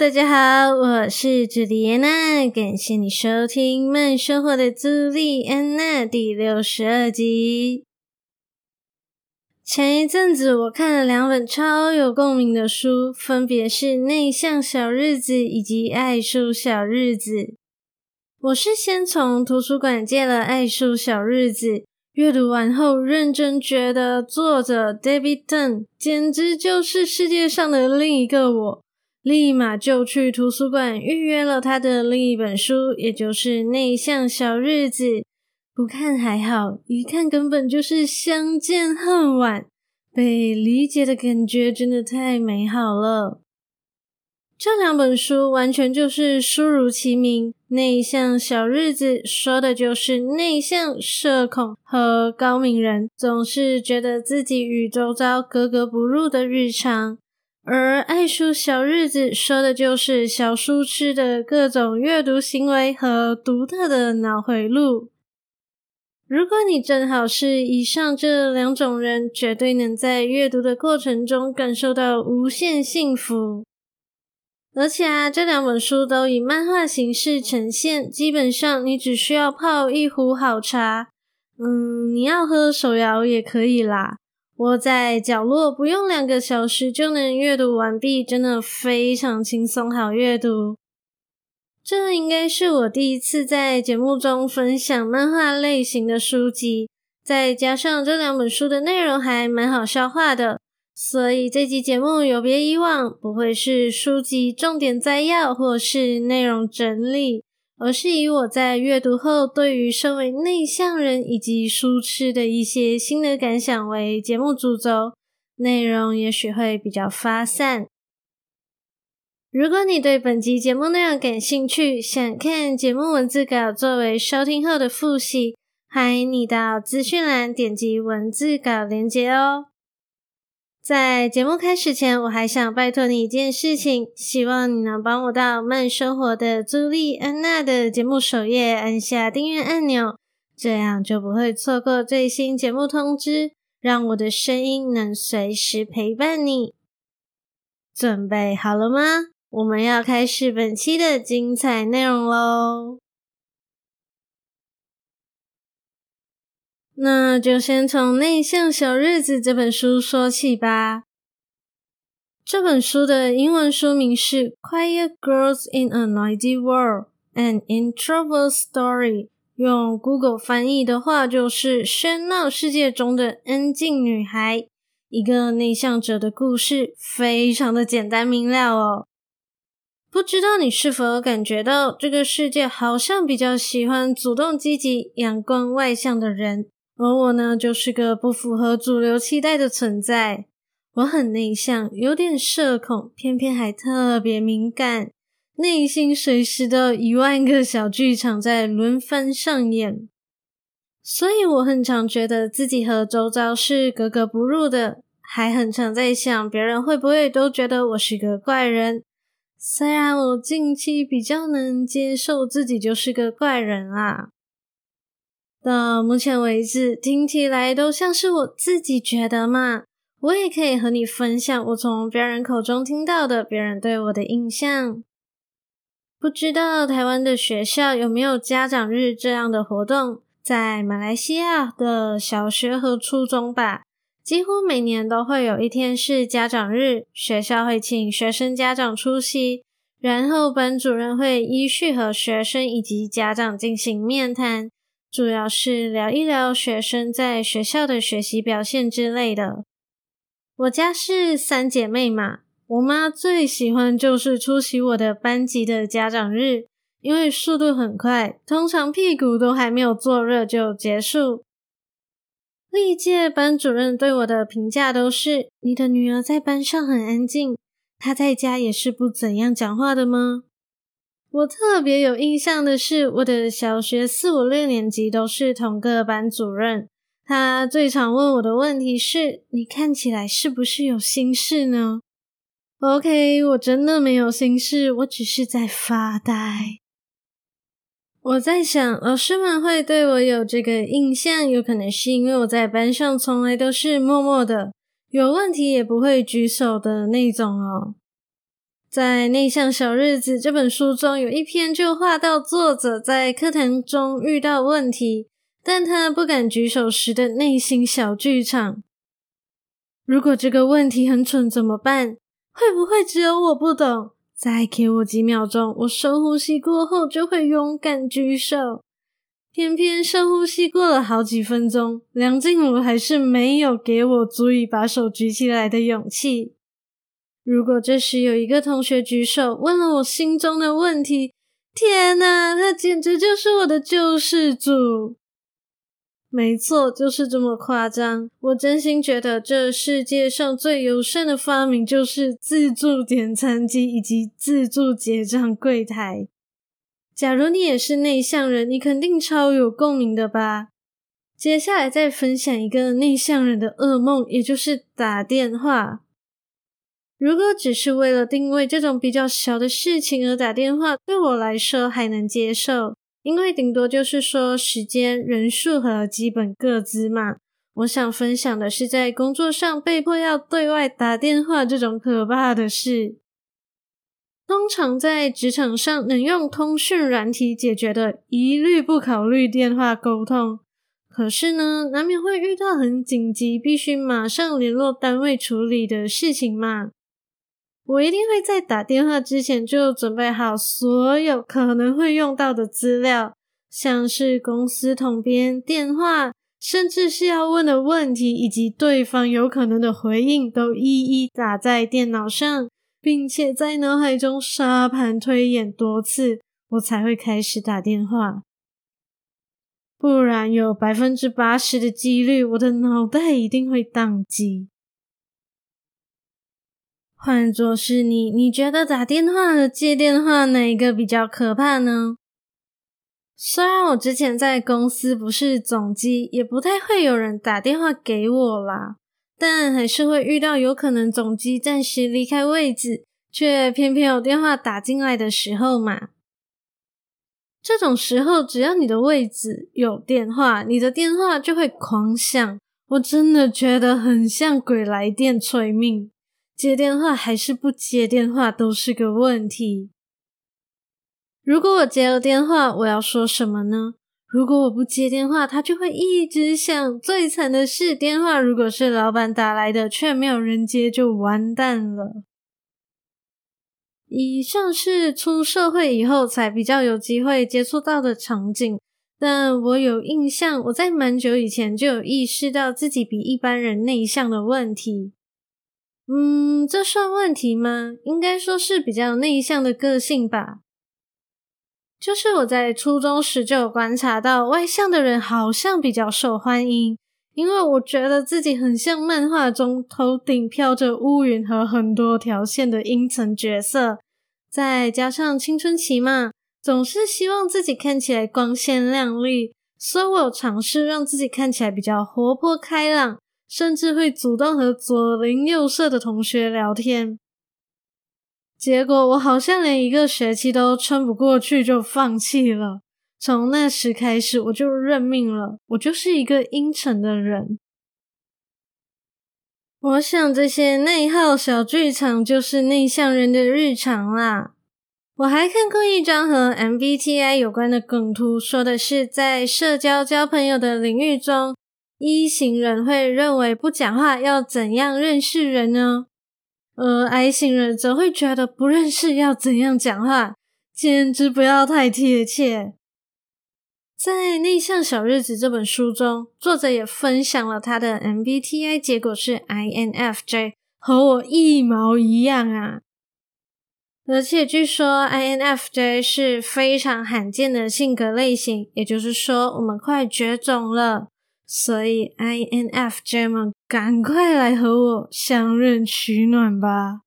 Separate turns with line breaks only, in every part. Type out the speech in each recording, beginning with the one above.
大家好，我是朱莉安娜，感谢你收听《慢生活的朱莉安娜》第六十二集。前一阵子我看了两本超有共鸣的书，分别是《内向小日子》以及《爱书小日子》。我是先从图书馆借了《爱书小日子》，阅读完后认真觉得作者 David Dunn 简直就是世界上的另一个我。立马就去图书馆预约了他的另一本书，也就是《内向小日子》。不看还好，一看根本就是相见恨晚。被理解的感觉真的太美好了。这两本书完全就是书如其名，《内向小日子》说的就是内向、社恐和高敏人总是觉得自己与周遭格格不入的日常。而爱书小日子说的就是小书痴的各种阅读行为和独特的脑回路。如果你正好是以上这两种人，绝对能在阅读的过程中感受到无限幸福。而且啊，这两本书都以漫画形式呈现，基本上你只需要泡一壶好茶，嗯，你要喝手摇也可以啦。窝在角落，不用两个小时就能阅读完毕，真的非常轻松好阅读。这应该是我第一次在节目中分享漫画类型的书籍，再加上这两本书的内容还蛮好消化的，所以这期节目有别以往，不会是书籍重点摘要或是内容整理。而是以我在阅读后对于身为内向人以及书痴的一些心得感想为节目主轴，内容也许会比较发散。如果你对本集节目内容感兴趣，想看节目文字稿作为收听后的复习，欢迎你到资讯栏点击文字稿连接哦。在节目开始前，我还想拜托你一件事情，希望你能帮我到慢生活的朱莉安娜的节目首页按下订阅按钮，这样就不会错过最新节目通知，让我的声音能随时陪伴你。准备好了吗？我们要开始本期的精彩内容喽！那就先从《内向小日子》这本书说起吧。这本书的英文书名是《Quiet Girls in a Noisy World: An Introvert Story》，用 Google 翻译的话就是“喧闹世界中的安静女孩”，一个内向者的故事，非常的简单明了哦。不知道你是否感觉到，这个世界好像比较喜欢主动积极、阳光外向的人。而我呢，就是个不符合主流期待的存在。我很内向，有点社恐，偏偏还特别敏感，内心随时都一万个小剧场在轮番上演。所以我很常觉得自己和周遭是格格不入的，还很常在想别人会不会都觉得我是个怪人。虽然我近期比较能接受自己就是个怪人啊。到目前为止，听起来都像是我自己觉得嘛。我也可以和你分享我从别人口中听到的别人对我的印象。不知道台湾的学校有没有家长日这样的活动？在马来西亚的小学和初中吧，几乎每年都会有一天是家长日，学校会请学生家长出席，然后班主任会依序和学生以及家长进行面谈。主要是聊一聊学生在学校的学习表现之类的。我家是三姐妹嘛，我妈最喜欢就是出席我的班级的家长日，因为速度很快，通常屁股都还没有坐热就结束。历届班主任对我的评价都是：你的女儿在班上很安静，她在家也是不怎样讲话的吗？我特别有印象的是，我的小学四五六年级都是同个班主任。他最常问我的问题是：“你看起来是不是有心事呢？”OK，我真的没有心事，我只是在发呆。我在想，老师们会对我有这个印象，有可能是因为我在班上从来都是默默的，有问题也不会举手的那种哦。在《内向小日子》这本书中，有一篇就画到作者在课堂中遇到问题。但他不敢举手时的内心小剧场。如果这个问题很蠢怎么办？会不会只有我不懂？再给我几秒钟，我深呼吸过后就会勇敢举手。偏偏深呼吸过了好几分钟，梁静茹还是没有给我足以把手举起来的勇气。如果这时有一个同学举手，问了我心中的问题，天哪，他简直就是我的救世主！没错，就是这么夸张。我真心觉得这世界上最友善的发明就是自助点餐机以及自助结账柜台。假如你也是内向人，你肯定超有共鸣的吧？接下来再分享一个内向人的噩梦，也就是打电话。如果只是为了定位这种比较小的事情而打电话，对我来说还能接受。因为顶多就是说时间、人数和基本个资嘛。我想分享的是在工作上被迫要对外打电话这种可怕的事。通常在职场上能用通讯软体解决的，一律不考虑电话沟通。可是呢，难免会遇到很紧急、必须马上联络单位处理的事情嘛。我一定会在打电话之前就准备好所有可能会用到的资料，像是公司统编、电话，甚至是要问的问题以及对方有可能的回应，都一一打在电脑上，并且在脑海中沙盘推演多次，我才会开始打电话。不然有百分之八十的几率，我的脑袋一定会宕机。换作是你，你觉得打电话和接电话哪一个比较可怕呢？虽然我之前在公司不是总机，也不太会有人打电话给我啦，但还是会遇到有可能总机暂时离开位置，却偏偏有电话打进来的时候嘛。这种时候，只要你的位置有电话，你的电话就会狂响。我真的觉得很像鬼来电催命。接电话还是不接电话都是个问题。如果我接了电话，我要说什么呢？如果我不接电话，它就会一直响。最惨的是，电话如果是老板打来的，却没有人接，就完蛋了。以上是出社会以后才比较有机会接触到的场景，但我有印象，我在蛮久以前就有意识到自己比一般人内向的问题。嗯，这算问题吗？应该说是比较内向的个性吧。就是我在初中时就有观察到，外向的人好像比较受欢迎，因为我觉得自己很像漫画中头顶飘着乌云和很多条线的阴沉角色，再加上青春期嘛，总是希望自己看起来光鲜亮丽，所以我有尝试让自己看起来比较活泼开朗。甚至会主动和左邻右舍的同学聊天，结果我好像连一个学期都撑不过去，就放弃了。从那时开始，我就认命了，我就是一个阴沉的人。我想这些内耗小剧场就是内向人的日常啦。我还看过一张和 MBTI 有关的梗图，说的是在社交交朋友的领域中。一型人会认为不讲话要怎样认识人呢？而 I 型人则会觉得不认识要怎样讲话，简直不要太贴切。在《内向小日子》这本书中，作者也分享了他的 MBTI 结果是 INFJ，和我一毛一样啊！而且据说 INFJ 是非常罕见的性格类型，也就是说，我们快绝种了。所以，INFJ 们赶快来和我相认取暖吧！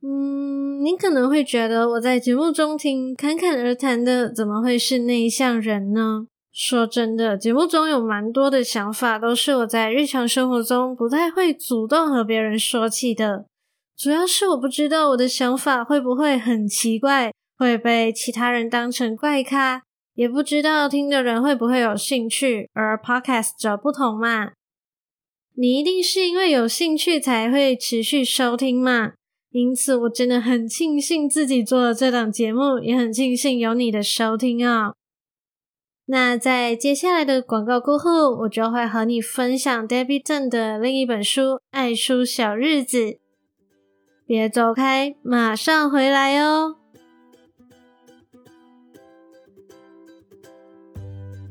嗯，你可能会觉得我在节目中听侃侃而谈的，怎么会是内向人呢？说真的，节目中有蛮多的想法，都是我在日常生活中不太会主动和别人说起的。主要是我不知道我的想法会不会很奇怪，会被其他人当成怪咖，也不知道听的人会不会有兴趣。而 Podcast 则不同嘛，你一定是因为有兴趣才会持续收听嘛。因此，我真的很庆幸自己做了这档节目，也很庆幸有你的收听哦。那在接下来的广告过后，我就会和你分享 Debbie Tung 的另一本书《爱书小日子》。别走开，马上回来哦。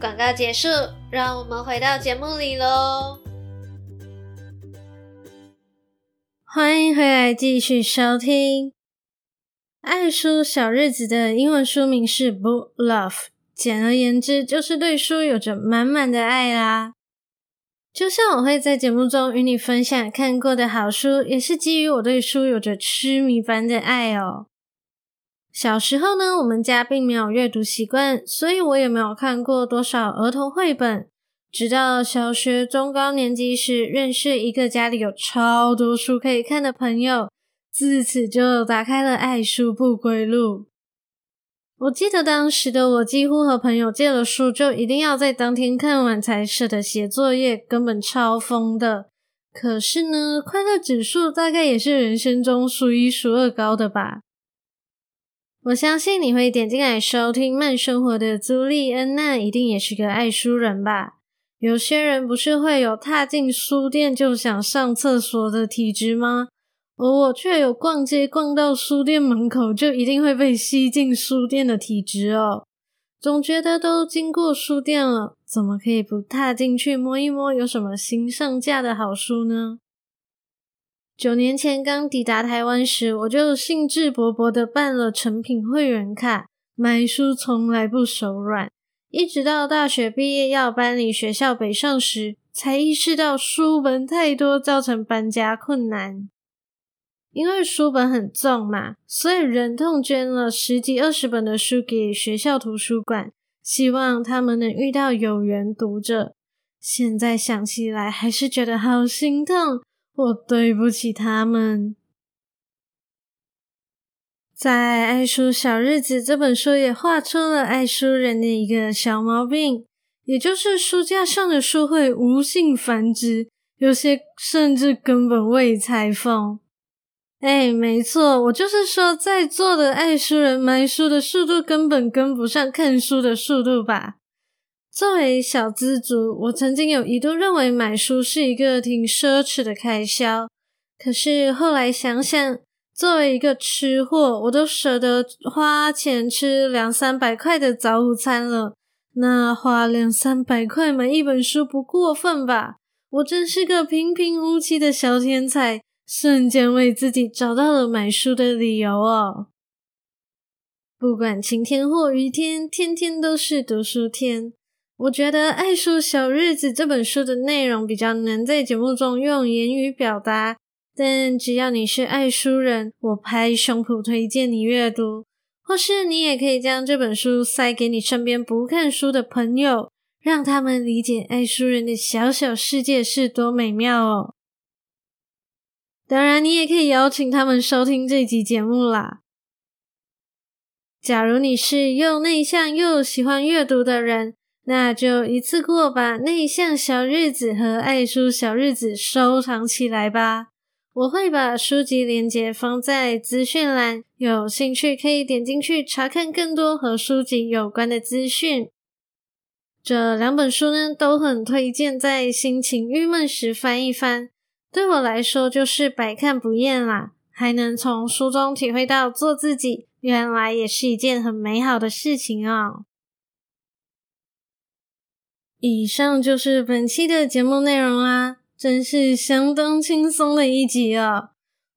广告结束，让我们回到节目里喽。欢迎回来，继续收听。爱书小日子的英文书名是 Book Love，简而言之就是对书有着满满的爱啦。就像我会在节目中与你分享看过的好书，也是基于我对书有着痴迷般的爱哦。小时候呢，我们家并没有阅读习惯，所以我也没有看过多少儿童绘本。直到小学中高年级时，认识一个家里有超多书可以看的朋友。自此就打开了爱书不归路。我记得当时的我几乎和朋友借了书，就一定要在当天看完才舍得写作业，根本超疯的。可是呢，快乐指数大概也是人生中数一数二高的吧。我相信你会点进来收听慢生活的朱莉恩，娜一定也是个爱书人吧？有些人不是会有踏进书店就想上厕所的体质吗？而我却有逛街逛到书店门口就一定会被吸进书店的体质哦。总觉得都经过书店了，怎么可以不踏进去摸一摸有什么新上架的好书呢？九年前刚抵达台湾时，我就兴致勃勃地办了诚品会员卡，买书从来不手软。一直到大学毕业要搬离学校北上时，才意识到书本太多，造成搬家困难。因为书本很重嘛，所以忍痛捐了十几二十本的书给学校图书馆，希望他们能遇到有缘读者。现在想起来还是觉得好心痛，我对不起他们。在《爱书小日子》这本书也画出了爱书人的一个小毛病，也就是书架上的书会无性繁殖，有些甚至根本未裁缝。哎，没错，我就是说，在座的爱书人买书的速度根本跟不上看书的速度吧。作为小资族，我曾经有一度认为买书是一个挺奢侈的开销。可是后来想想，作为一个吃货，我都舍得花钱吃两三百块的早午餐了，那花两三百块买一本书不过分吧？我真是个平平无奇的小天才。瞬间为自己找到了买书的理由哦。不管晴天或雨天，天天都是读书天。我觉得《爱书小日子》这本书的内容比较难在节目中用言语表达，但只要你是爱书人，我拍胸脯推荐你阅读。或是你也可以将这本书塞给你身边不看书的朋友，让他们理解爱书人的小小世界是多美妙哦。当然，你也可以邀请他们收听这集节目啦。假如你是又内向又喜欢阅读的人，那就一次过把《内向小日子》和《爱书小日子》收藏起来吧。我会把书籍链接放在资讯栏，有兴趣可以点进去查看更多和书籍有关的资讯。这两本书呢，都很推荐在心情郁闷时翻一翻，对我来说就是百看不厌啦，还能从书中体会到做自己，原来也是一件很美好的事情哦。以上就是本期的节目内容啦，真是相当轻松的一集哦。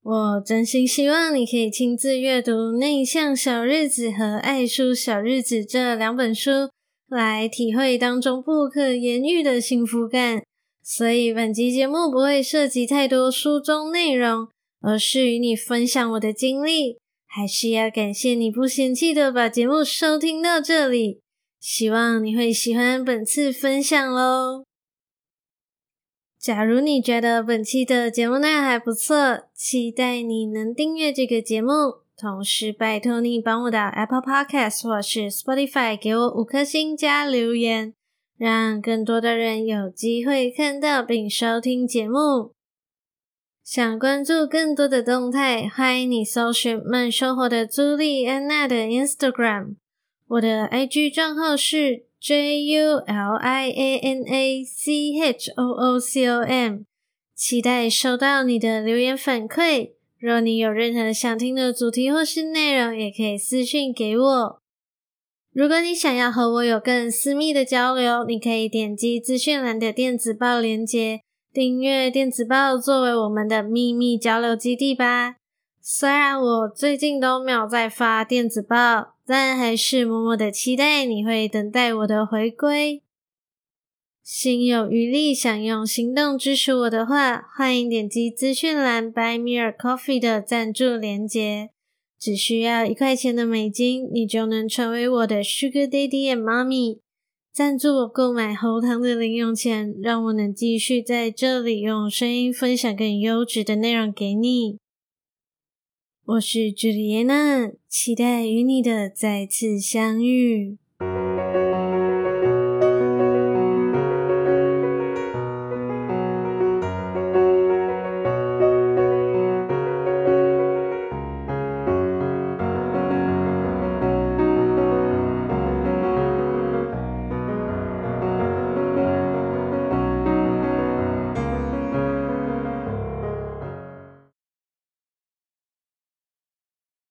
我真心希望你可以亲自阅读《内向小日子》和《爱书小日子》这两本书，来体会当中不可言喻的幸福感。所以本集节目不会涉及太多书中内容，而是与你分享我的经历。还是要感谢你不嫌弃的把节目收听到这里。希望你会喜欢本次分享喽。假如你觉得本期的节目内容还不错，期待你能订阅这个节目，同时拜托你帮我到 Apple Podcast 或是 Spotify 给我五颗星加留言，让更多的人有机会看到并收听节目。想关注更多的动态，欢迎你搜寻慢生活的朱莉安娜的 Instagram。我的 IG 账号是 julianachoo.com，期待收到你的留言反馈。若你有任何想听的主题或是内容，也可以私讯给我。如果你想要和我有更私密的交流，你可以点击资讯栏的电子报链接，订阅电子报作为我们的秘密交流基地吧。虽然我最近都没有在发电子报。但还是默默的期待你会等待我的回归。心有余力，想用行动支持我的话，欢迎点击资讯栏 Buy Me a Coffee 的赞助连接，只需要一块钱的美金，你就能成为我的 Sugar Daddy and Mommy，赞助我购买喉糖的零用钱，让我能继续在这里用声音分享更优质的内容给你。我是朱丽叶娜，期待与你的再次相遇。